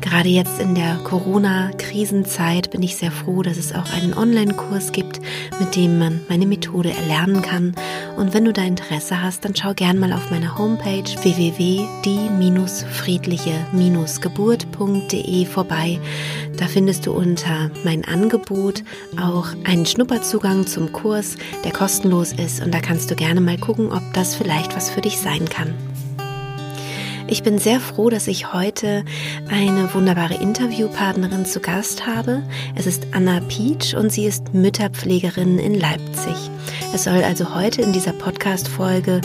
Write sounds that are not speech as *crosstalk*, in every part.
Gerade jetzt in der Corona-Krisenzeit bin ich sehr froh, dass es auch einen Online-Kurs gibt, mit dem man meine Methode erlernen kann. Und wenn du da Interesse hast, dann schau gern mal auf meiner Homepage www.die-friedliche-geburt.de vorbei. Da findest du unter mein Angebot auch einen Schnupperzugang zum Kurs, der kostenlos ist. Und da kannst du gerne mal gucken, ob das vielleicht was für dich sein kann. Ich bin sehr froh, dass ich heute eine wunderbare Interviewpartnerin zu Gast habe. Es ist Anna Pietsch und sie ist Mütterpflegerin in Leipzig. Es soll also heute in dieser Podcast-Folge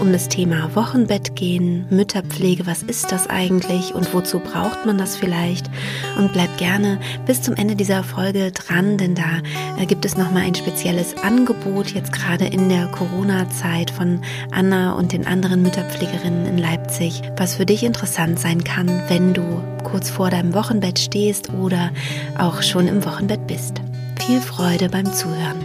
um das Thema Wochenbett gehen, Mütterpflege, was ist das eigentlich und wozu braucht man das vielleicht? Und bleib gerne bis zum Ende dieser Folge dran, denn da äh, gibt es nochmal ein spezielles Angebot, jetzt gerade in der Corona-Zeit von Anna und den anderen Mütterpflegerinnen in Leipzig, was für dich interessant sein kann, wenn du kurz vor deinem Wochenbett stehst oder auch schon im Wochenbett bist. Viel Freude beim Zuhören.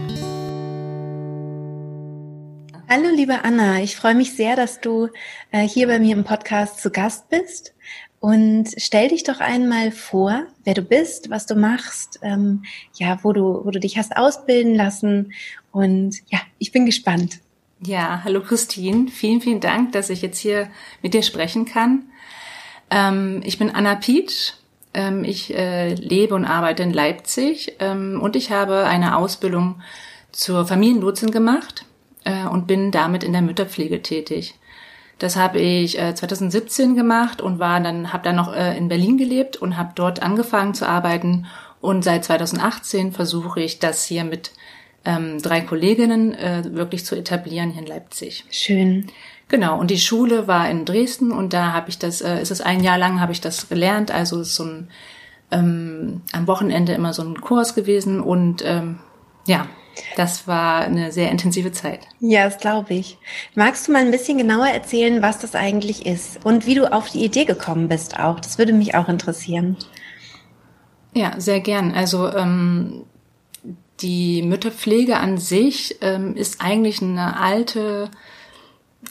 Hallo, liebe Anna. Ich freue mich sehr, dass du äh, hier bei mir im Podcast zu Gast bist. Und stell dich doch einmal vor, wer du bist, was du machst, ähm, ja, wo du, wo du dich hast ausbilden lassen. Und ja, ich bin gespannt. Ja, hallo Christine. Vielen, vielen Dank, dass ich jetzt hier mit dir sprechen kann. Ähm, ich bin Anna Pietsch. Ähm, ich äh, lebe und arbeite in Leipzig ähm, und ich habe eine Ausbildung zur Familienlotsin gemacht äh, und bin damit in der Mütterpflege tätig. Das habe ich äh, 2017 gemacht und war dann habe dann noch äh, in Berlin gelebt und habe dort angefangen zu arbeiten und seit 2018 versuche ich das hier mit ähm, drei Kolleginnen äh, wirklich zu etablieren hier in Leipzig. Schön. Genau, und die Schule war in Dresden und da habe ich das, äh, ist es ein Jahr lang habe ich das gelernt, also ist so ein ähm, am Wochenende immer so ein Kurs gewesen und ähm, ja, das war eine sehr intensive Zeit. Ja, das glaube ich. Magst du mal ein bisschen genauer erzählen, was das eigentlich ist und wie du auf die Idee gekommen bist auch? Das würde mich auch interessieren. Ja, sehr gern. Also ähm, die Mütterpflege an sich ähm, ist eigentlich eine alte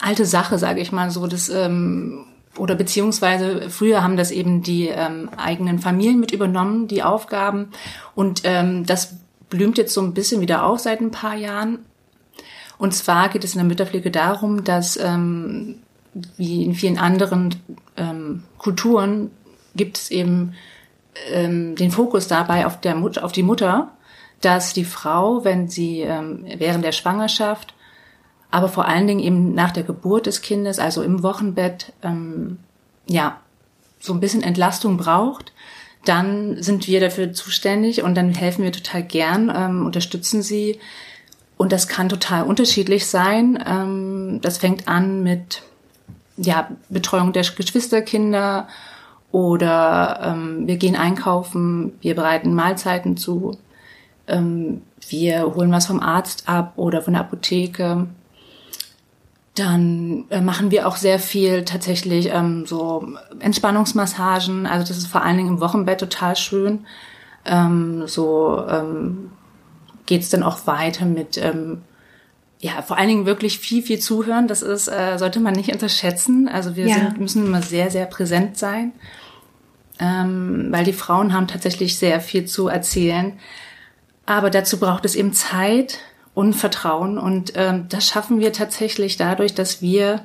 alte Sache, sage ich mal so. Das ähm, oder beziehungsweise früher haben das eben die ähm, eigenen Familien mit übernommen, die Aufgaben. Und ähm, das blüht jetzt so ein bisschen wieder auf seit ein paar Jahren. Und zwar geht es in der Mütterpflege darum, dass ähm, wie in vielen anderen ähm, Kulturen gibt es eben ähm, den Fokus dabei auf, der Mut auf die Mutter, dass die Frau, wenn sie ähm, während der Schwangerschaft, aber vor allen Dingen eben nach der Geburt des Kindes, also im Wochenbett, ähm, ja, so ein bisschen Entlastung braucht, dann sind wir dafür zuständig und dann helfen wir total gern, ähm, unterstützen sie. Und das kann total unterschiedlich sein. Ähm, das fängt an mit ja, Betreuung der Geschwisterkinder oder ähm, wir gehen einkaufen, wir bereiten Mahlzeiten zu, ähm, wir holen was vom Arzt ab oder von der Apotheke. Dann äh, machen wir auch sehr viel tatsächlich ähm, so Entspannungsmassagen. Also das ist vor allen Dingen im Wochenbett total schön. Ähm, so ähm, geht es dann auch weiter mit ähm, ja vor allen Dingen wirklich viel viel zuhören. Das ist äh, sollte man nicht unterschätzen. Also wir ja. sind, müssen immer sehr sehr präsent sein, ähm, weil die Frauen haben tatsächlich sehr viel zu erzählen. Aber dazu braucht es eben Zeit und Vertrauen. Und ähm, das schaffen wir tatsächlich dadurch, dass wir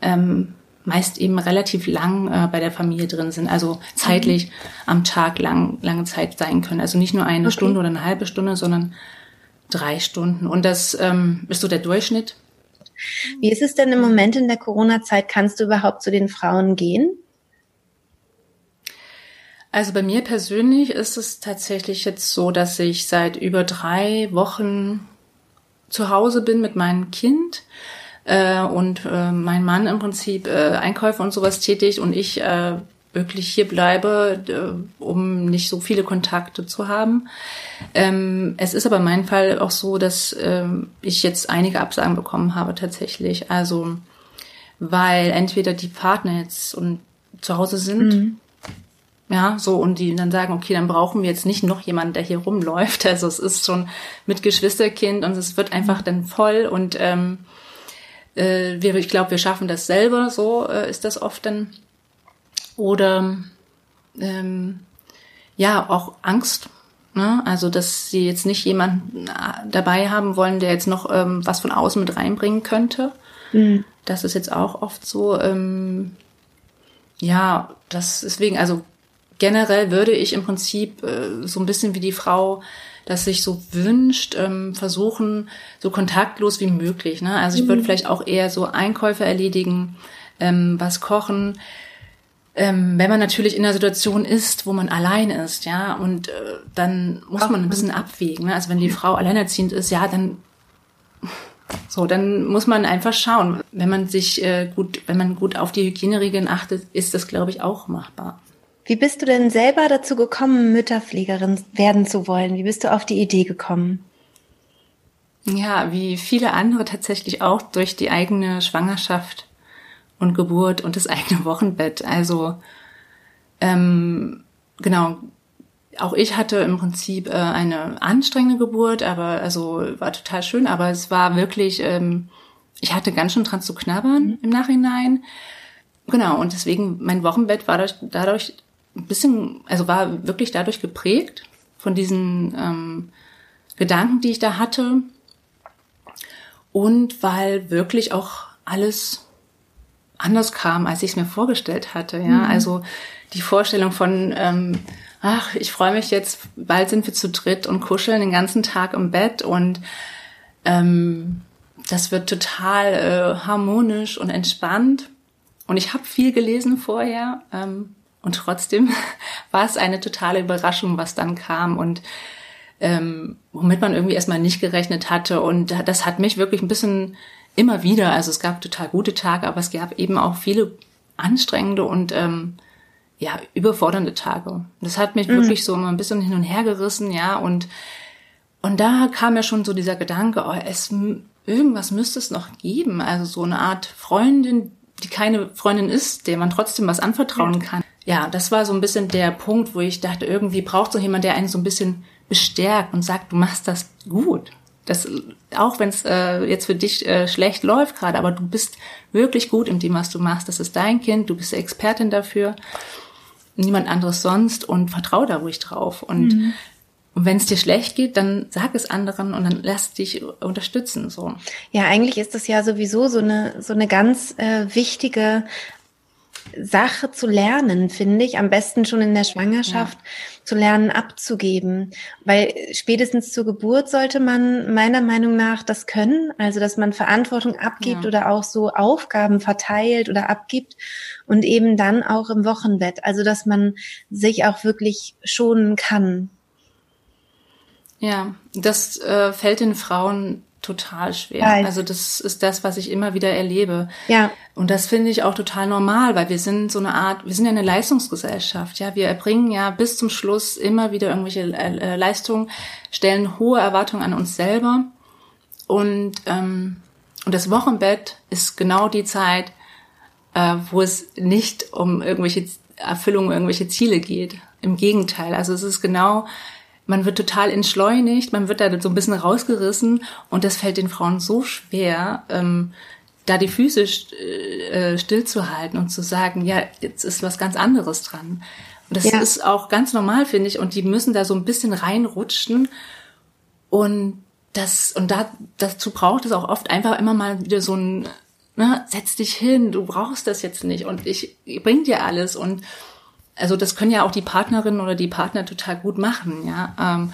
ähm, meist eben relativ lang äh, bei der Familie drin sind, also zeitlich mhm. am Tag lang, lange Zeit sein können. Also nicht nur eine okay. Stunde oder eine halbe Stunde, sondern drei Stunden. Und das ähm, ist so der Durchschnitt. Wie ist es denn im Moment in der Corona-Zeit? Kannst du überhaupt zu den Frauen gehen? Also bei mir persönlich ist es tatsächlich jetzt so, dass ich seit über drei Wochen zu Hause bin mit meinem Kind äh, und äh, mein Mann im Prinzip äh, Einkäufe und sowas tätigt und ich äh, wirklich hier bleibe, äh, um nicht so viele Kontakte zu haben. Ähm, es ist aber in meinem Fall auch so, dass äh, ich jetzt einige Absagen bekommen habe tatsächlich. Also weil entweder die Partner jetzt und zu Hause sind mhm. Ja, so, und die dann sagen, okay, dann brauchen wir jetzt nicht noch jemanden, der hier rumläuft. *laughs* Also es ist schon mit Geschwisterkind und es wird einfach dann voll und ähm, äh, wir, ich glaube, wir schaffen das selber, so äh, ist das oft dann. Oder ähm, ja, auch Angst. Ne? Also, dass sie jetzt nicht jemanden äh, dabei haben wollen, der jetzt noch ähm, was von außen mit reinbringen könnte. Mhm. Das ist jetzt auch oft so. Ähm, ja, das deswegen, also generell würde ich im Prinzip äh, so ein bisschen wie die Frau das sich so wünscht, ähm, versuchen, so kontaktlos wie möglich. Ne? Also ich würde mhm. vielleicht auch eher so Einkäufe erledigen, ähm, was kochen. Ähm, wenn man natürlich in einer Situation ist, wo man allein ist, ja, und äh, dann muss man ein bisschen abwägen. Ne? Also wenn die Frau alleinerziehend ist, ja, dann *laughs* so, dann muss man einfach schauen. Wenn man sich äh, gut, wenn man gut auf die Hygieneregeln achtet, ist das, glaube ich, auch machbar. Wie bist du denn selber dazu gekommen, Mütterpflegerin werden zu wollen? Wie bist du auf die Idee gekommen? Ja, wie viele andere tatsächlich auch durch die eigene Schwangerschaft und Geburt und das eigene Wochenbett. Also ähm, genau, auch ich hatte im Prinzip äh, eine anstrengende Geburt, aber also war total schön, aber es war wirklich, ähm, ich hatte ganz schön dran zu knabbern mhm. im Nachhinein. Genau, und deswegen, mein Wochenbett war dadurch, dadurch ein bisschen, also war wirklich dadurch geprägt von diesen ähm, Gedanken, die ich da hatte. Und weil wirklich auch alles anders kam, als ich es mir vorgestellt hatte. Ja, mhm. also die Vorstellung von, ähm, ach, ich freue mich jetzt, bald sind wir zu dritt und kuscheln den ganzen Tag im Bett und ähm, das wird total äh, harmonisch und entspannt. Und ich habe viel gelesen vorher. Ähm, und trotzdem *laughs* war es eine totale Überraschung, was dann kam und ähm, womit man irgendwie erstmal nicht gerechnet hatte. Und das hat mich wirklich ein bisschen immer wieder, also es gab total gute Tage, aber es gab eben auch viele anstrengende und ähm, ja, überfordernde Tage. Das hat mich mhm. wirklich so immer ein bisschen hin und her gerissen, ja, und, und da kam ja schon so dieser Gedanke, oh, es, irgendwas müsste es noch geben, also so eine Art Freundin, die keine Freundin ist, der man trotzdem was anvertrauen kann ja, das war so ein bisschen der Punkt, wo ich dachte, irgendwie braucht so jemand, der einen so ein bisschen bestärkt und sagt, du machst das gut. Das, auch wenn es äh, jetzt für dich äh, schlecht läuft gerade, aber du bist wirklich gut in dem, was du machst. Das ist dein Kind, du bist Expertin dafür, niemand anderes sonst und vertrau da ruhig drauf. Und, mhm. und wenn es dir schlecht geht, dann sag es anderen und dann lass dich unterstützen. So. Ja, eigentlich ist das ja sowieso so eine so eine ganz äh, wichtige Sache zu lernen, finde ich. Am besten schon in der Schwangerschaft ja. zu lernen, abzugeben. Weil spätestens zur Geburt sollte man meiner Meinung nach das können. Also, dass man Verantwortung abgibt ja. oder auch so Aufgaben verteilt oder abgibt. Und eben dann auch im Wochenbett. Also, dass man sich auch wirklich schonen kann. Ja, das äh, fällt den Frauen total schwer. Weiß. Also das ist das, was ich immer wieder erlebe. Ja. Und das finde ich auch total normal, weil wir sind so eine Art, wir sind ja eine Leistungsgesellschaft. Ja, wir erbringen ja bis zum Schluss immer wieder irgendwelche äh, äh Leistungen, stellen hohe Erwartungen an uns selber. Und ähm, und das Wochenbett ist genau die Zeit, äh, wo es nicht um irgendwelche Erfüllung, irgendwelche Ziele geht. Im Gegenteil. Also es ist genau man wird total entschleunigt, man wird da so ein bisschen rausgerissen und das fällt den Frauen so schwer, ähm, da die Füße äh, stillzuhalten und zu sagen, ja, jetzt ist was ganz anderes dran. Und das ja. ist auch ganz normal, finde ich, und die müssen da so ein bisschen reinrutschen und das, und da, dazu braucht es auch oft einfach immer mal wieder so ein, ne, setz dich hin, du brauchst das jetzt nicht und ich, ich bring dir alles und also das können ja auch die Partnerinnen oder die Partner total gut machen, ja. Ähm,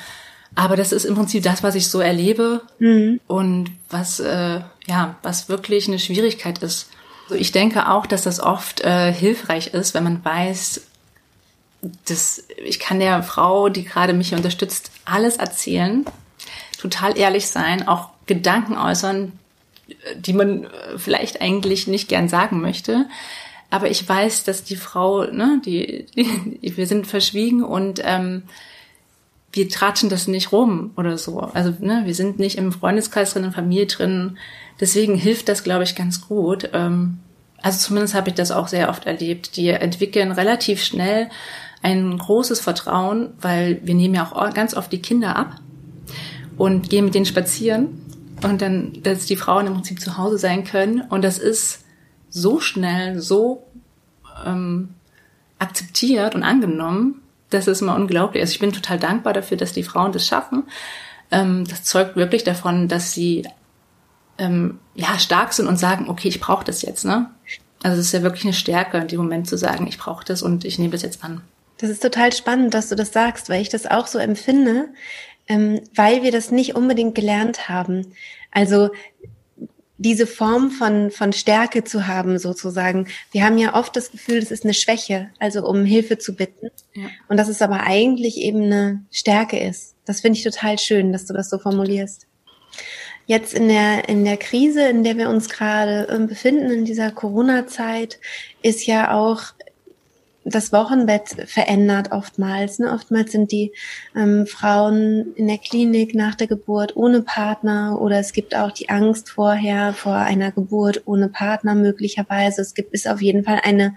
aber das ist im Prinzip das, was ich so erlebe mhm. und was äh, ja, was wirklich eine Schwierigkeit ist. Also ich denke auch, dass das oft äh, hilfreich ist, wenn man weiß, dass ich kann der Frau, die gerade mich unterstützt, alles erzählen, total ehrlich sein, auch Gedanken äußern, die man äh, vielleicht eigentlich nicht gern sagen möchte. Aber ich weiß, dass die Frau, ne, die, die wir sind verschwiegen und ähm, wir tratschen das nicht rum oder so. Also ne, wir sind nicht im Freundeskreis drin, in Familie drin. Deswegen hilft das, glaube ich, ganz gut. Ähm, also zumindest habe ich das auch sehr oft erlebt. Die entwickeln relativ schnell ein großes Vertrauen, weil wir nehmen ja auch ganz oft die Kinder ab und gehen mit denen spazieren und dann, dass die Frauen im Prinzip zu Hause sein können und das ist so schnell, so ähm, akzeptiert und angenommen, das ist immer unglaublich. Also ich bin total dankbar dafür, dass die Frauen das schaffen. Ähm, das zeugt wirklich davon, dass sie ähm, ja stark sind und sagen, okay, ich brauche das jetzt. Ne? Also es ist ja wirklich eine Stärke, in dem Moment zu sagen, ich brauche das und ich nehme das jetzt an. Das ist total spannend, dass du das sagst, weil ich das auch so empfinde, ähm, weil wir das nicht unbedingt gelernt haben. Also diese Form von, von Stärke zu haben, sozusagen. Wir haben ja oft das Gefühl, das ist eine Schwäche, also um Hilfe zu bitten. Ja. Und dass es aber eigentlich eben eine Stärke ist. Das finde ich total schön, dass du das so formulierst. Jetzt in der, in der Krise, in der wir uns gerade ähm, befinden, in dieser Corona-Zeit, ist ja auch das Wochenbett verändert oftmals. Ne? Oftmals sind die ähm, Frauen in der Klinik nach der Geburt ohne Partner oder es gibt auch die Angst vorher vor einer Geburt ohne Partner möglicherweise. Es gibt ist auf jeden Fall eine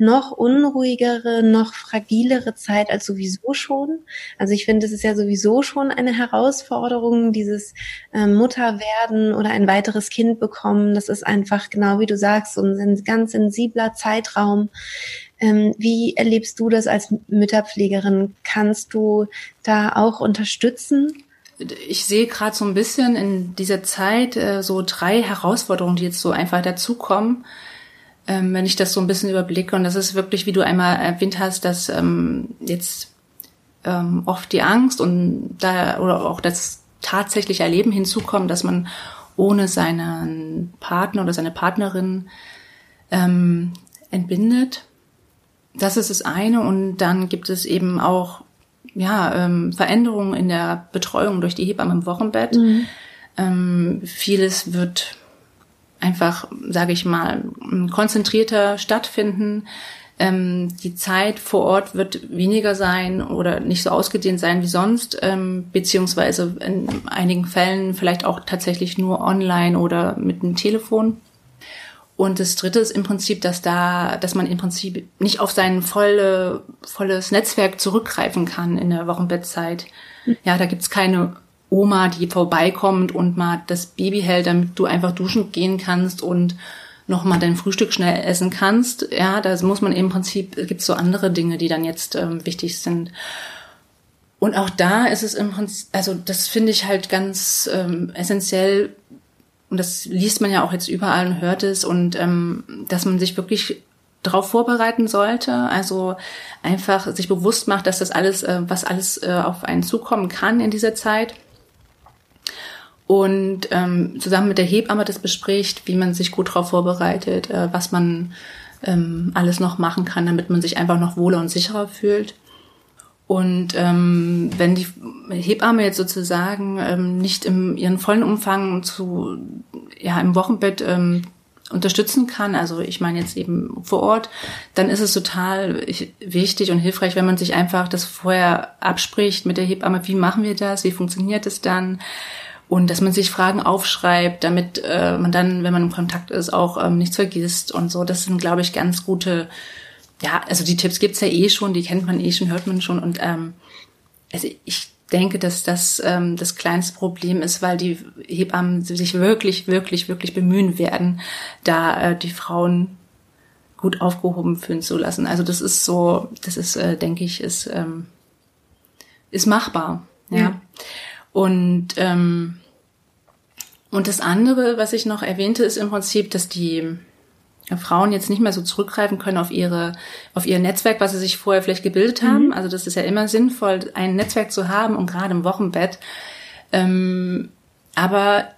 noch unruhigere, noch fragilere Zeit als sowieso schon. Also ich finde, es ist ja sowieso schon eine Herausforderung, dieses äh, Mutterwerden oder ein weiteres Kind bekommen. Das ist einfach genau wie du sagst, so ein ganz sensibler Zeitraum ähm, wie erlebst du das als Mütterpflegerin? Kannst du da auch unterstützen? Ich sehe gerade so ein bisschen in dieser Zeit äh, so drei Herausforderungen, die jetzt so einfach dazukommen, ähm, wenn ich das so ein bisschen überblicke. Und das ist wirklich, wie du einmal erwähnt hast, dass ähm, jetzt ähm, oft die Angst und da oder auch das tatsächliche Erleben hinzukommen, dass man ohne seinen Partner oder seine Partnerin ähm, entbindet. Das ist das eine. Und dann gibt es eben auch ja, ähm, Veränderungen in der Betreuung durch die Hebamme im Wochenbett. Mhm. Ähm, vieles wird einfach, sage ich mal, konzentrierter stattfinden. Ähm, die Zeit vor Ort wird weniger sein oder nicht so ausgedehnt sein wie sonst, ähm, beziehungsweise in einigen Fällen vielleicht auch tatsächlich nur online oder mit dem Telefon. Und das dritte ist im Prinzip, dass da, dass man im Prinzip nicht auf sein volle, volles Netzwerk zurückgreifen kann in der Wochenbettzeit. Ja, da gibt's keine Oma, die vorbeikommt und mal das Baby hält, damit du einfach duschen gehen kannst und noch mal dein Frühstück schnell essen kannst. Ja, da muss man im Prinzip, gibt's so andere Dinge, die dann jetzt ähm, wichtig sind. Und auch da ist es im Prinzip, also das finde ich halt ganz ähm, essentiell, und das liest man ja auch jetzt überall und hört es und ähm, dass man sich wirklich darauf vorbereiten sollte, also einfach sich bewusst macht, dass das alles, äh, was alles äh, auf einen zukommen kann in dieser Zeit und ähm, zusammen mit der Hebamme das bespricht, wie man sich gut darauf vorbereitet, äh, was man ähm, alles noch machen kann, damit man sich einfach noch wohler und sicherer fühlt. Und ähm, wenn die Hebamme jetzt sozusagen ähm, nicht im ihren vollen Umfang zu ja im Wochenbett ähm, unterstützen kann, also ich meine jetzt eben vor Ort, dann ist es total wichtig und hilfreich, wenn man sich einfach das vorher abspricht mit der Hebamme, wie machen wir das, wie funktioniert es dann und dass man sich Fragen aufschreibt, damit äh, man dann, wenn man im Kontakt ist, auch ähm, nichts vergisst und so. Das sind, glaube ich, ganz gute ja, also die Tipps gibt's ja eh schon, die kennt man eh schon, hört man schon. Und ähm, also ich denke, dass das ähm, das kleinste Problem ist, weil die Hebammen sich wirklich, wirklich, wirklich bemühen werden, da äh, die Frauen gut aufgehoben fühlen zu lassen. Also das ist so, das ist, äh, denke ich, ist ähm, ist machbar. Ja. ja. Und ähm, und das andere, was ich noch erwähnte, ist im Prinzip, dass die Frauen jetzt nicht mehr so zurückgreifen können auf ihre, auf ihr Netzwerk, was sie sich vorher vielleicht gebildet haben. Mhm. Also das ist ja immer sinnvoll, ein Netzwerk zu haben und gerade im Wochenbett. Ähm, aber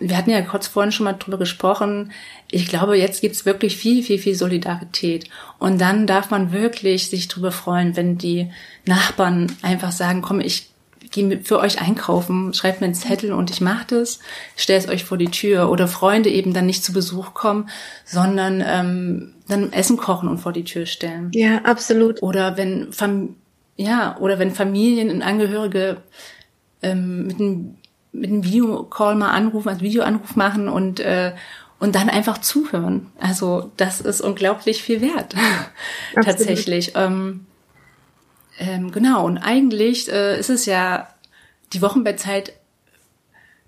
wir hatten ja kurz vorhin schon mal drüber gesprochen. Ich glaube, jetzt gibt's wirklich viel, viel, viel Solidarität. Und dann darf man wirklich sich drüber freuen, wenn die Nachbarn einfach sagen, komm, ich gehe für euch einkaufen, schreibt mir einen Zettel und ich mache das, stelle es euch vor die Tür oder Freunde eben dann nicht zu Besuch kommen, sondern ähm, dann Essen kochen und vor die Tür stellen. Ja, absolut. Oder wenn Fam ja oder wenn Familien und Angehörige ähm, mit einem mit einem Videocall mal anrufen, also Videoanruf machen und äh, und dann einfach zuhören. Also das ist unglaublich viel wert *laughs* tatsächlich. Ähm, Ähm, genau, und eigentlich äh, ist es ja die Wochenbettzeit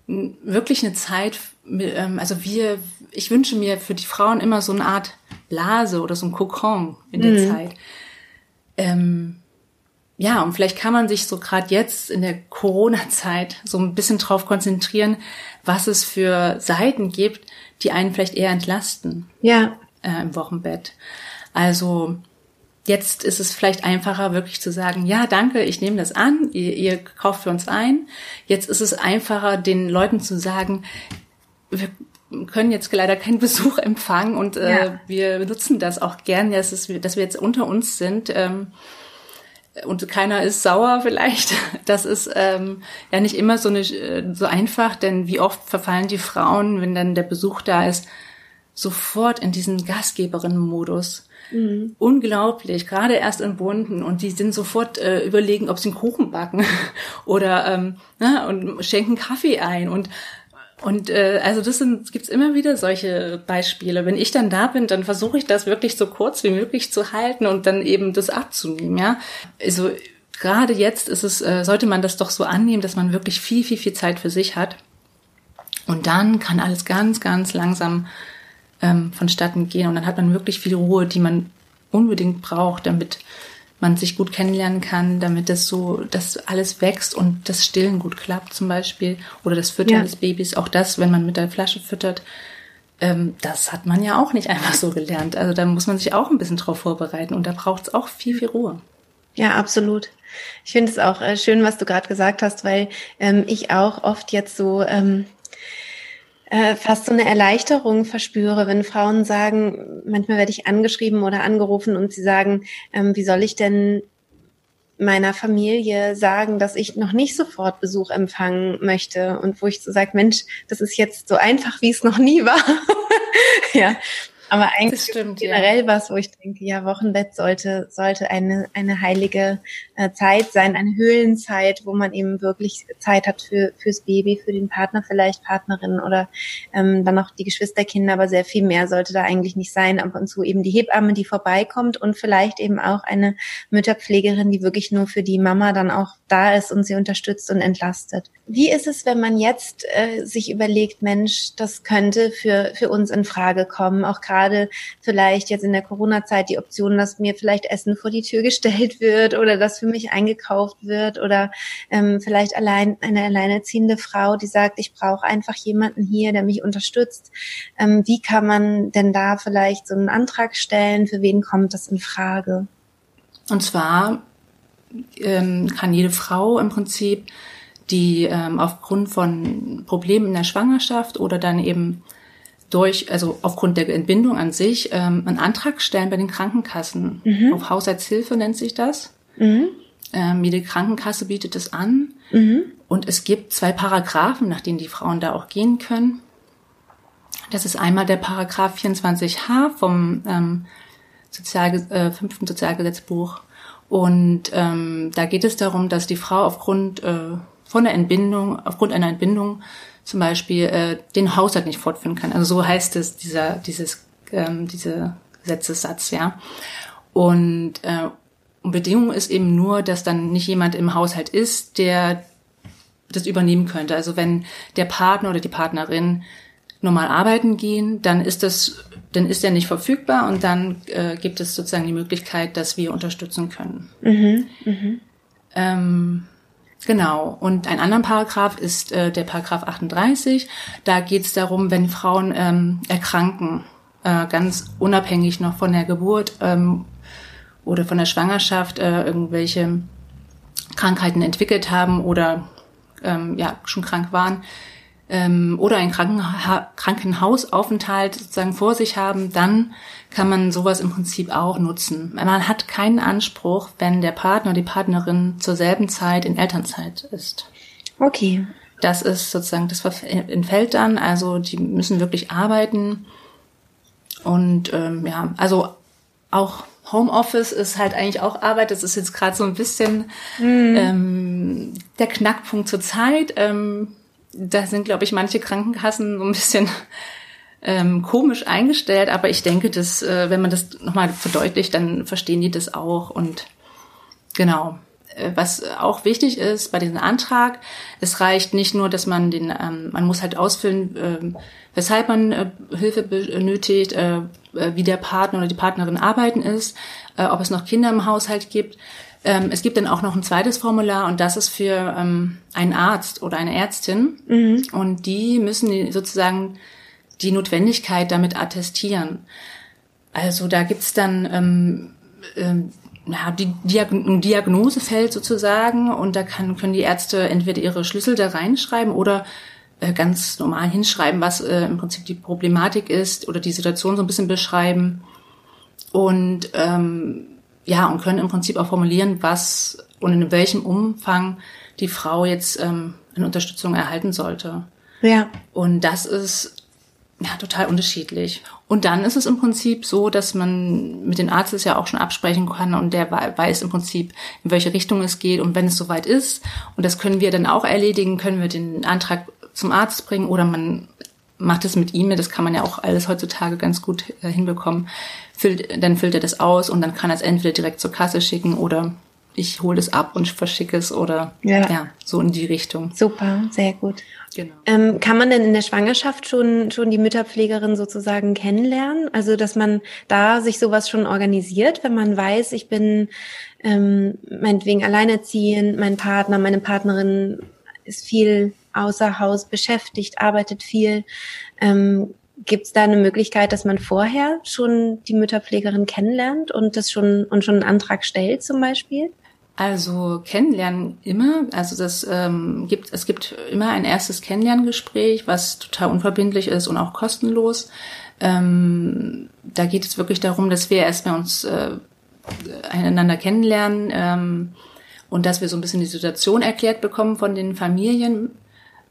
wirklich eine Zeit, ähm, also wir, ich wünsche mir für die Frauen immer so eine Art Blase oder so ein Kokon in der mhm. Zeit. Ähm, ja, und vielleicht kann man sich so gerade jetzt in der Corona-Zeit so ein bisschen drauf konzentrieren, was es für Seiten gibt, die einen vielleicht eher entlasten. Ja. Äh, Im Wochenbett. Also jetzt ist es vielleicht einfacher, wirklich zu sagen, ja, danke, ich nehme das an, ihr, ihr kauft für uns ein. Jetzt ist es einfacher, den Leuten zu sagen, wir können jetzt leider keinen *laughs* Besuch empfangen und äh, ja. wir nutzen das auch gern, dass, es, dass wir jetzt unter uns sind. Ähm, und keiner ist sauer vielleicht. *laughs* Das ist ähm, ja nicht immer so, eine, so einfach, denn wie oft verfallen die Frauen, wenn dann der Besuch da ist, sofort in diesen Gastgeberinnen-Modus. Mhm. Unglaublich, gerade erst entbunden und die sind sofort äh, überlegen, ob sie einen Kuchen backen *laughs* oder ähm, ne, und schenken Kaffee ein und und äh, also das sind gibt's immer wieder solche Beispiele. Wenn ich dann da bin, dann versuche ich das wirklich so kurz wie möglich zu halten und dann eben das abzunehmen. Ja, also gerade jetzt ist es äh, sollte man das doch so annehmen, dass man wirklich viel viel viel Zeit für sich hat und dann kann alles ganz ganz langsam ähm, vonstatten gehen und dann hat man wirklich viel Ruhe, die man unbedingt braucht, damit man sich gut kennenlernen kann, damit das so, dass alles wächst und das Stillen gut klappt zum Beispiel oder das Füttern ja. des Babys. Auch das, wenn man mit der Flasche füttert, ähm, das hat man ja auch nicht *laughs* einfach so gelernt. Also da muss man sich auch ein bisschen drauf vorbereiten und da braucht es auch viel, viel Ruhe. Ja, absolut. Ich finde es auch äh, schön, was du gerade gesagt hast, weil ähm, ich auch oft jetzt so ähm, äh, fast so eine Erleichterung verspüre, wenn Frauen sagen, manchmal werde ich angeschrieben oder angerufen und sie sagen, ähm, wie soll ich denn meiner Familie sagen, dass ich noch nicht sofort Besuch empfangen möchte und wo ich so sage, Mensch, das ist jetzt so einfach, wie es noch nie war. *laughs* ja, aber eigentlich stimmt, generell ja. was, wo ich denke, ja, Wochenbett sollte, sollte eine, eine heilige äh, Zeit sein, eine Höhlenzeit, wo man eben wirklich Zeit hat für, fürs Baby, für den Partner vielleicht, Partnerin oder ähm, dann noch die Geschwisterkinder, aber sehr viel mehr sollte da eigentlich nicht sein. Ab und zu eben die Hebamme, die vorbeikommt und vielleicht eben auch eine Mütterpflegerin, die wirklich nur für die Mama dann auch da ist und sie unterstützt und entlastet. Wie ist es, wenn man jetzt äh, sich überlegt, Mensch, das könnte für, für uns in Frage kommen, auch gerade gerade vielleicht jetzt in der Corona-Zeit die Option, dass mir vielleicht Essen vor die Tür gestellt wird oder dass für mich eingekauft wird oder ähm, vielleicht allein eine alleinerziehende Frau, die sagt, ich brauche einfach jemanden hier, der mich unterstützt. Ähm, wie kann man denn da vielleicht so einen Antrag stellen? Für wen kommt das in Frage? Und zwar ähm, kann jede Frau im Prinzip, die ähm, aufgrund von Problemen in der Schwangerschaft oder dann eben durch, also aufgrund der Entbindung an sich, ähm, einen Antrag stellen bei den Krankenkassen. Mhm. Auf Haushaltshilfe nennt sich das. Mhm. Ähm, jede Krankenkasse bietet es an. Mhm. Und es gibt zwei Paragraphen, nach denen die Frauen da auch gehen können. Das ist einmal der Paragraph 24h vom ähm, Sozial, äh, fünften Sozialgesetzbuch. Und ähm, da geht es darum, dass die Frau aufgrund äh, von der Entbindung, aufgrund einer Entbindung zum Beispiel äh, den Haushalt nicht fortführen kann. Also so heißt es dieser dieses ähm, diese Gesetzessatz, ja. Und äh, Bedingung ist eben nur, dass dann nicht jemand im Haushalt ist, der das übernehmen könnte. Also wenn der Partner oder die Partnerin normal arbeiten gehen, dann ist das, dann ist er nicht verfügbar und dann äh, gibt es sozusagen die Möglichkeit, dass wir unterstützen können. Mhm, mh. ähm, Genau. Und ein anderer Paragraph ist äh, der Paragraph 38. Da geht es darum, wenn Frauen ähm, erkranken, äh, ganz unabhängig noch von der Geburt ähm, oder von der Schwangerschaft äh, irgendwelche Krankheiten entwickelt haben oder ähm, ja schon krank waren ähm, oder einen Krankenha Krankenhausaufenthalt sozusagen vor sich haben, dann kann man sowas im Prinzip auch nutzen. Man hat keinen Anspruch, wenn der Partner oder die Partnerin zur selben Zeit in Elternzeit ist. Okay. Das ist sozusagen, das entfällt dann, also die müssen wirklich arbeiten. Und ähm, ja, also auch Homeoffice ist halt eigentlich auch Arbeit. Das ist jetzt gerade so ein bisschen mhm. ähm, der Knackpunkt zur Zeit. Ähm, da sind, glaube ich, manche Krankenkassen so ein bisschen ähm, komisch eingestellt, aber ich denke, dass äh, wenn man das nochmal verdeutlicht, dann verstehen die das auch und Genau. Äh, was auch wichtig ist bei diesem Antrag, es reicht nicht nur, dass man den, ähm, man muss halt ausfüllen, äh, weshalb man äh, Hilfe benötigt, äh, äh, wie der Partner oder die Partnerin arbeiten ist, äh, ob es noch Kinder im Haushalt gibt. Ähm, es gibt dann auch noch ein zweites Formular und das ist für ähm, einen Arzt oder eine Ärztin. Mhm. Und die müssen sozusagen die Notwendigkeit damit attestieren. Also da gibt's dann ähm, ähm, ja, die Diag ein Diagnosefeld sozusagen und da kann, können die Ärzte entweder ihre Schlüssel da reinschreiben oder äh, ganz normal hinschreiben, was äh, im Prinzip die Problematik ist oder die Situation so ein bisschen beschreiben und ähm, ja und können im Prinzip auch formulieren, was und in welchem Umfang die Frau jetzt ähm, eine Unterstützung erhalten sollte. Ja. Und das ist ja, total unterschiedlich. Und dann ist es im Prinzip so, dass man mit den Arzt es ja auch schon absprechen kann und der weiß im Prinzip, in welche Richtung es geht. Und wenn es soweit ist, und das können wir dann auch erledigen, können wir den Antrag zum Arzt bringen oder man macht es mit E-Mail, das kann man ja auch alles heutzutage ganz gut äh, hinbekommen. Dann füllt er das aus und dann kann er es entweder direkt zur Kasse schicken oder ich hole es ab und verschicke es oder ja. ja, so in die Richtung. Super, sehr gut. Genau. Ähm, kann man denn in der Schwangerschaft schon, schon die Mütterpflegerin sozusagen kennenlernen? Also, dass man da sich sowas schon organisiert, wenn man weiß, ich bin ähm, meinetwegen alleinerziehend, mein Partner, meine Partnerin ist viel außer Haus beschäftigt, arbeitet viel. Ähm, Gibt es da eine Möglichkeit, dass man vorher schon die Mütterpflegerin kennenlernt und das schon und schon einen Antrag stellt zum Beispiel? Also kennenlernen immer. Also das ähm, gibt es gibt immer ein erstes Kennenlerngespräch, was total unverbindlich ist und auch kostenlos. Ähm, da geht es wirklich darum, dass wir erstmal uns äh, einander kennenlernen ähm, und dass wir so ein bisschen die Situation erklärt bekommen von den Familien.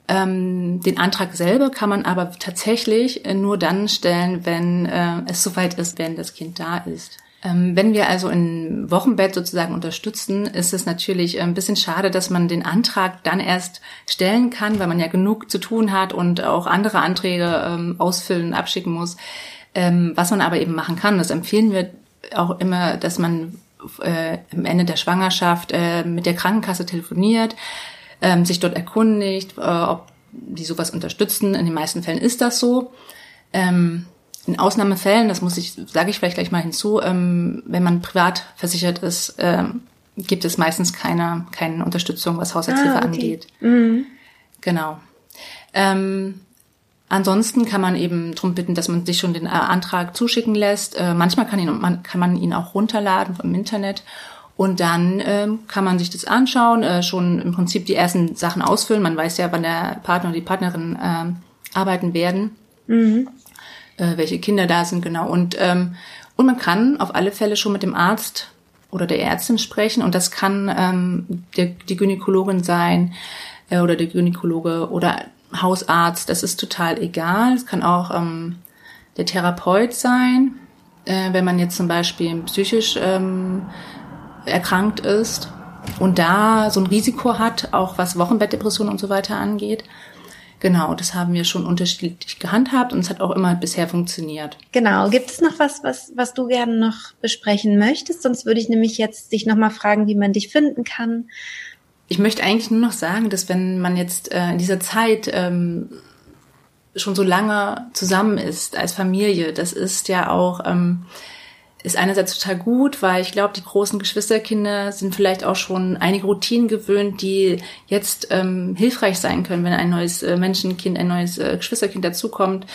Ähm, den Antrag selber kann man aber tatsächlich nur dann stellen, wenn äh, es soweit ist, wenn das Kind da ist. Ähm, wenn wir also im Wochenbett sozusagen unterstützen, ist es natürlich ein bisschen schade, dass man den Antrag dann erst stellen kann, weil man ja genug zu tun hat und auch andere Anträge ähm, ausfüllen, abschicken muss. Ähm, was man aber eben machen kann, das empfehlen wir auch immer, dass man äh, am Ende der Schwangerschaft äh, mit der Krankenkasse telefoniert, ähm, sich dort erkundigt, äh, ob die sowas unterstützen. In den meisten Fällen ist das so. Ähm, in Ausnahmefällen, das muss ich, sage ich vielleicht gleich mal hinzu, ähm, wenn man privat versichert ist, ähm, gibt es meistens keine, keine Unterstützung, was Haushaltshilfe ah, okay. angeht. Mhm. Genau. Ähm, ansonsten kann man eben darum bitten, dass man sich schon den äh, Antrag zuschicken lässt. Äh, manchmal kann, ihn, man, kann man ihn auch runterladen vom Internet. Und dann ähm, kann man sich das anschauen, äh, schon im Prinzip die ersten Sachen ausfüllen. Man weiß ja, wann der Partner oder die Partnerin ähm, arbeiten werden. Mhm äh, welche Kinder da sind, genau. Und, ähm, und man kann auf alle Fälle schon mit dem Arzt oder der Ärztin sprechen und das kann ähm, der, die Gynäkologin sein äh, oder der Gynäkologe oder Hausarzt, das ist total egal. Es kann auch ähm, der Therapeut sein, äh, wenn man jetzt zum Beispiel psychisch ähm, erkrankt ist und da so ein Risiko hat, auch was Wochenbettdepression und so weiter angeht. Genau, das haben wir schon unterschiedlich gehandhabt und es hat auch immer bisher funktioniert. Genau. Gibt es noch was, was, was du gerne noch besprechen möchtest? Sonst würde ich nämlich jetzt dich nochmal fragen, wie man dich finden kann. Ich möchte eigentlich nur noch sagen, dass wenn man jetzt äh, in dieser Zeit ähm, schon so lange zusammen ist als Familie, das ist ja auch ähm, ist einerseits total gut, weil ich glaube, die großen Geschwisterkinder sind vielleicht auch schon einige Routinen gewöhnt, die jetzt ähm, hilfreich sein können, wenn ein neues äh, Menschenkind, ein neues äh, Geschwisterkind dazukommt.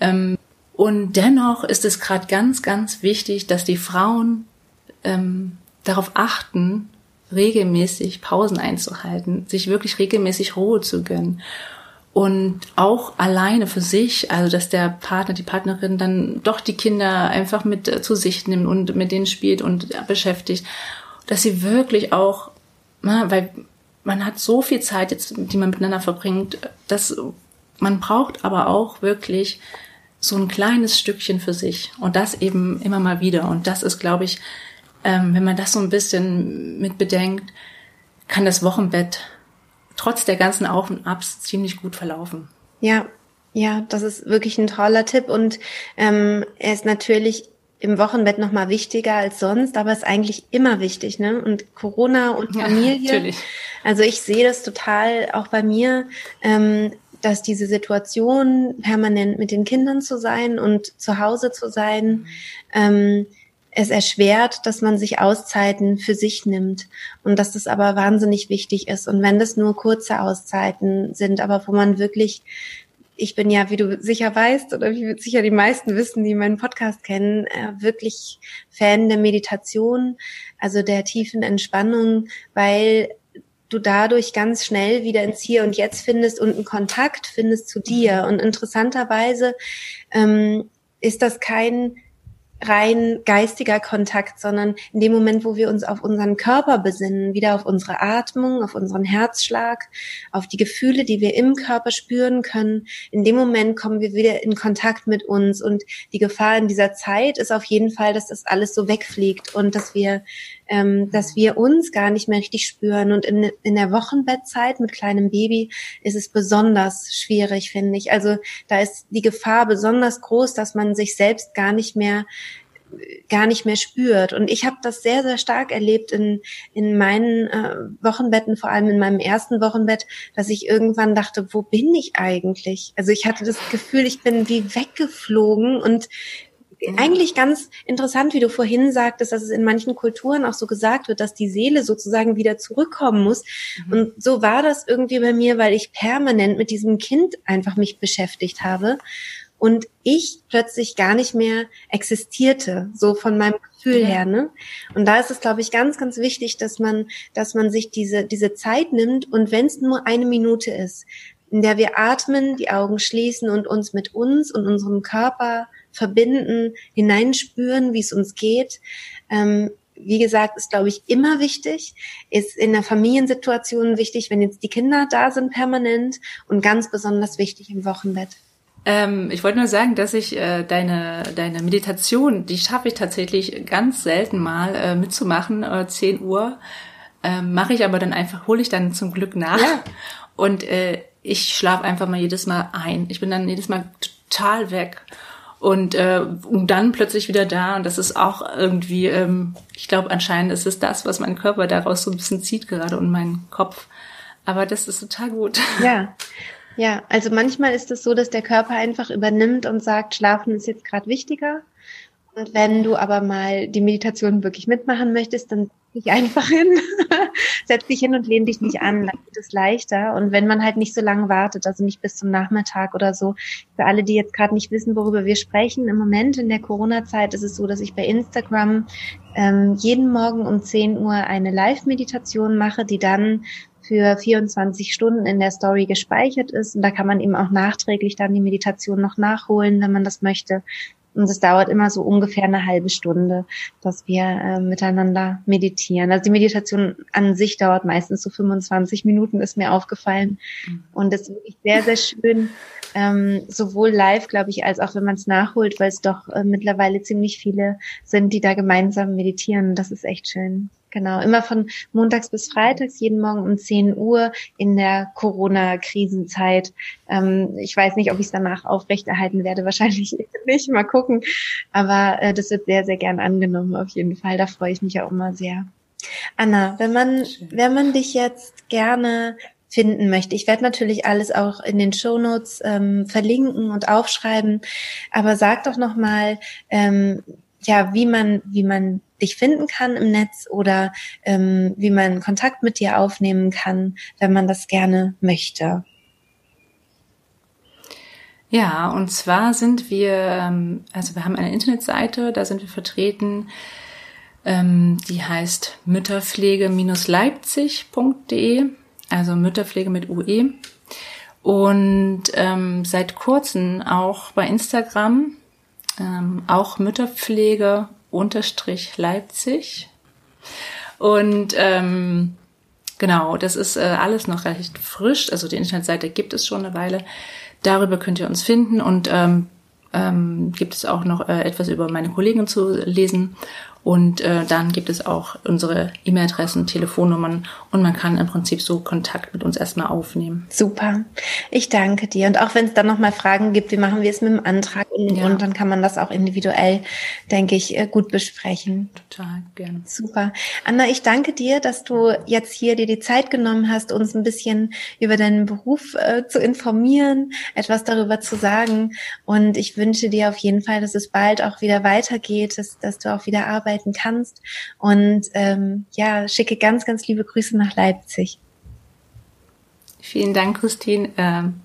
Ähm, und dennoch ist es gerade ganz, ganz wichtig, dass die Frauen ähm, darauf achten, regelmäßig Pausen einzuhalten, sich wirklich regelmäßig Ruhe zu gönnen und auch alleine für sich, also dass der Partner, die Partnerin dann doch die Kinder einfach mit äh, zu sich nimmt und mit denen spielt und beschäftigt, dass sie wirklich auch, na, weil man hat so viel Zeit jetzt, die man miteinander verbringt, dass man braucht aber auch wirklich so ein kleines Stückchen für sich und das eben immer mal wieder. Und das ist, glaube ich, ähm, wenn man das so ein bisschen mit bedenkt, kann das Wochenbett trotz der ganzen Auf und Abs ziemlich gut verlaufen. Ja, ja, das ist wirklich ein toller Tipp und ähm, er ist natürlich im Wochenbett noch mal wichtiger als sonst, aber ist eigentlich immer wichtig, ne? Und Corona und Familie. Ja, natürlich. Also ich sehe das total auch bei mir, ähm, dass diese Situation permanent mit den Kindern zu sein und zu Hause zu sein, ähm, es erschwert, dass man sich Auszeiten für sich nimmt und dass das aber wahnsinnig wichtig ist. Und wenn das nur kurze Auszeiten sind, aber wo man wirklich ich bin ja, wie du sicher weißt, oder wie sicher die meisten wissen, die meinen Podcast kennen, äh, wirklich Fan der Meditation, also der tiefen Entspannung, weil du dadurch ganz schnell wieder ins Hier und Jetzt findest und einen Kontakt findest zu dir. Und interessanterweise ähm, ist das kein rein geistiger Kontakt, sondern in dem Moment, wo wir uns auf unseren Körper besinnen, wieder auf unsere Atmung, auf unseren Herzschlag, auf die Gefühle, die wir im Körper spüren können, in dem Moment kommen wir wieder in Kontakt mit uns. Und die Gefahr in dieser Zeit ist auf jeden Fall, dass das alles so wegfliegt und dass wir ähm, dass wir uns gar nicht mehr richtig spüren. Und in, in der Wochenbettzeit mit kleinem Baby ist es besonders schwierig, finde ich. Also da ist die Gefahr besonders groß, dass man sich selbst gar nicht mehr gar nicht mehr spürt. Und ich habe das sehr, sehr stark erlebt in, in meinen äh, Wochenbetten, vor allem in meinem ersten Wochenbett, dass ich irgendwann dachte, wo bin ich eigentlich? Also ich hatte das Gefühl, ich bin wie weggeflogen und. Eigentlich ganz interessant, wie du vorhin sagtest, dass es in manchen Kulturen auch so gesagt wird, dass die Seele sozusagen wieder zurückkommen muss. Mhm. Und so war das irgendwie bei mir, weil ich permanent mit diesem Kind einfach mich beschäftigt habe und ich plötzlich gar nicht mehr existierte, so von meinem Gefühl ja. her, ne? Und da ist es, glaube ich, ganz, ganz wichtig, dass man, dass man sich diese, diese Zeit nimmt und wenn es nur eine Minute ist, in der wir atmen, die Augen schließen und uns mit uns und unserem Körper verbinden, hineinspüren, wie es uns geht. Ähm, wie gesagt, ist, glaube ich, immer wichtig, ist in der Familiensituation wichtig, wenn jetzt die Kinder da sind permanent und ganz besonders wichtig im Wochenbett. Ähm, ich wollte nur sagen, dass ich äh, deine, deine Meditation, die schaffe ich tatsächlich ganz selten mal äh, mitzumachen, äh, 10 Uhr. Ähm, Mache ich aber dann einfach, hole ich dann zum Glück nach. Ja. Und äh, ich schlafe einfach mal jedes Mal ein. Ich bin dann jedes Mal total weg und, äh, und dann plötzlich wieder da. Und das ist auch irgendwie, ähm, ich glaube, anscheinend ist es das, was mein Körper daraus so ein bisschen zieht gerade und mein Kopf. Aber das ist total gut. *laughs* Ja. Ja, also manchmal ist es so, dass der Körper einfach übernimmt und sagt, Schlafen ist jetzt gerade wichtiger. Und wenn du aber mal die Meditation wirklich mitmachen möchtest, dann dich einfach hin, *laughs* setz dich hin und lehn dich nicht an, dann geht es leichter. Und wenn man halt nicht so lange wartet, also nicht bis zum Nachmittag oder so, für alle, die jetzt gerade nicht wissen, worüber wir sprechen, im Moment in der Corona-Zeit ist es so, dass ich bei Instagram ähm, jeden Morgen um 10 Uhr eine Live-Meditation mache, die dann für 24 Stunden in der Story gespeichert ist. Und da kann man eben auch nachträglich dann die Meditation noch nachholen, wenn man das möchte. Und es dauert immer so ungefähr eine halbe Stunde, dass wir äh, miteinander meditieren. Also die Meditation an sich dauert meistens so 25 Minuten, ist mir aufgefallen. Mhm. Und es ist wirklich sehr, sehr schön, ähm, sowohl live, glaube ich, als auch wenn man es nachholt, weil es doch äh, mittlerweile ziemlich viele sind, die da gemeinsam meditieren. Das ist echt schön. Genau, immer von montags bis freitags, jeden Morgen um 10 Uhr in der Corona-Krisenzeit. Ähm, ich weiß nicht, ob ich es danach aufrechterhalten werde, *laughs* wahrscheinlich nicht, mal gucken. Aber äh, das wird sehr, sehr gern angenommen, auf jeden Fall. Da freue ich mich auch immer sehr. Anna, wenn man, wenn man dich jetzt gerne finden möchte. Ich werde natürlich alles auch in den Shownotes ähm, verlinken und aufschreiben, aber sag doch noch mal, ähm, ja, wie man, wie man dich finden kann im Netz oder ähm, wie man Kontakt mit dir aufnehmen kann, wenn man das gerne möchte. Ja, und zwar sind wir, ähm, also wir haben eine Internetseite, da sind wir vertreten, ähm, die heißt mütterpflege-leipzig.de, also Mütterpflege mit UE. Und ähm, seit kurzem auch bei Instagram, ähm, auch Mütterpflege unterstrich Leipzig. Und ähm, genau, das ist äh, alles noch recht frisch. Also die Internetseite gibt es schon eine Weile. Darüber könnt ihr uns finden und ähm, ähm, gibt es auch noch äh, etwas über meine Kollegen zu lesen. Und äh, dann gibt es auch unsere E-Mail-Adressen, Telefonnummern und man kann im Prinzip so Kontakt mit uns erstmal aufnehmen. Super. Ich danke dir. Und auch wenn es dann nochmal Fragen gibt, wie machen wir es mit dem Antrag und, ja. und dann kann man das auch individuell, denke ich, äh, gut besprechen. Total, gerne. Super. Anna, ich danke dir, dass du jetzt hier dir die Zeit genommen hast, uns ein bisschen über deinen Beruf äh, zu informieren, etwas darüber zu sagen. Und ich wünsche dir auf jeden Fall, dass es bald auch wieder weitergeht, dass, dass du auch wieder arbeiten kannst. Und ähm, ja, schicke ganz, ganz liebe Grüße nach Leipzig. Vielen Dank, Christine. Ähm,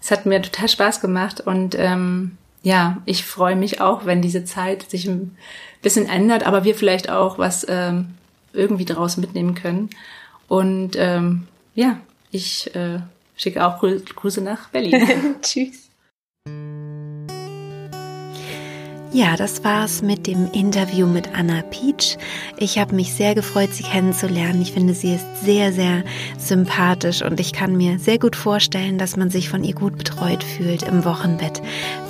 es hat mir total Spaß gemacht und ähm, ja, ich freue mich auch, wenn diese Zeit sich ein bisschen ändert, aber wir vielleicht auch was ähm, irgendwie daraus mitnehmen können. Und ähm, ja, ich äh, schicke auch Grüße nach Berlin. *laughs* *laughs* Tschüss. Ja, das war's mit dem Interview mit Anna Peach. Ich habe mich sehr gefreut, sie kennenzulernen. Ich finde, sie ist sehr, sehr sympathisch und ich kann mir sehr gut vorstellen, dass man sich von ihr gut betreut fühlt im Wochenbett,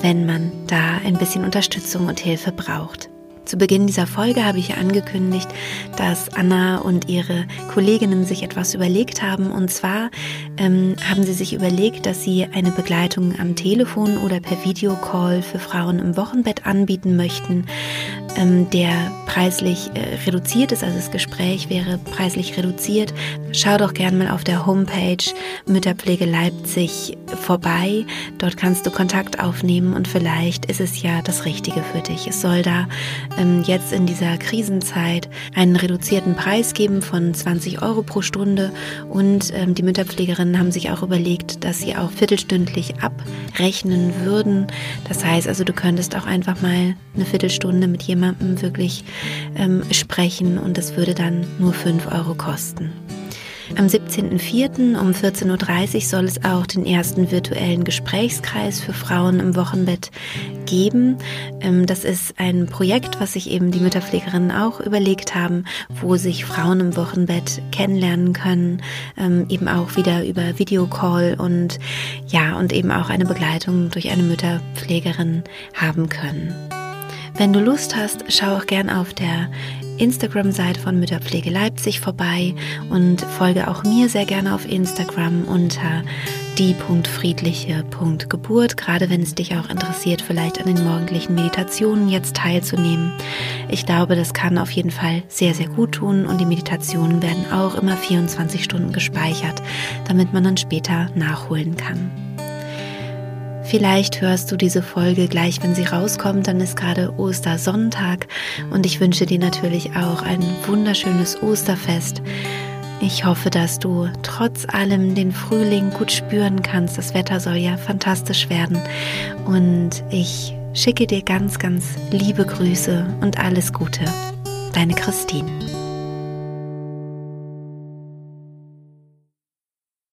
wenn man da ein bisschen Unterstützung und Hilfe braucht. Zu Beginn dieser Folge habe ich angekündigt, dass Anna und ihre Kolleginnen sich etwas überlegt haben. Und zwar ähm, haben sie sich überlegt, dass sie eine Begleitung am Telefon oder per Videocall für Frauen im Wochenbett anbieten möchten ähm, der preislich äh, reduziert ist, also das Gespräch wäre preislich reduziert, schau doch gern mal auf der Homepage Mütterpflege Leipzig vorbei. Dort kannst du Kontakt aufnehmen und vielleicht ist es ja das Richtige für dich. Es soll da jetzt in dieser Krisenzeit einen reduzierten Preis geben von 20 Euro pro Stunde und ähm, die Mütterpflegerinnen haben sich auch überlegt, dass sie auch viertelstündlich abrechnen würden. Das heißt also, du könntest auch einfach mal eine Viertelstunde mit jemandem jemandem wirklich ähm, sprechen und das würde dann nur 5 Euro kosten. Am 17.04. um 14.30 Uhr soll es auch den ersten virtuellen Gesprächskreis für Frauen im Wochenbett geben. Ähm, das ist ein Projekt, was sich eben die Mütterpflegerinnen auch überlegt haben, wo sich Frauen im Wochenbett kennenlernen können, ähm, eben auch wieder über Videocall und ja, und eben auch eine Begleitung durch eine Mütterpflegerin haben können. Wenn du Lust hast, schau auch gern auf der Instagram-Seite von Mütterpflege Leipzig vorbei und folge auch mir sehr gerne auf Instagram unter die.friedliche.geburt, gerade wenn es dich auch interessiert, vielleicht an den morgendlichen Meditationen jetzt teilzunehmen. Ich glaube, das kann auf jeden Fall sehr, sehr gut tun und die Meditationen werden auch immer 24 Stunden gespeichert, damit man dann später nachholen kann. Vielleicht hörst du diese Folge gleich, wenn sie rauskommt, dann ist gerade Ostersonntag und ich wünsche dir natürlich auch ein wunderschönes Osterfest. Ich hoffe, dass du trotz allem den Frühling gut spüren kannst. Das Wetter soll ja fantastisch werden und ich schicke dir ganz, ganz liebe Grüße und alles Gute. Deine Christine.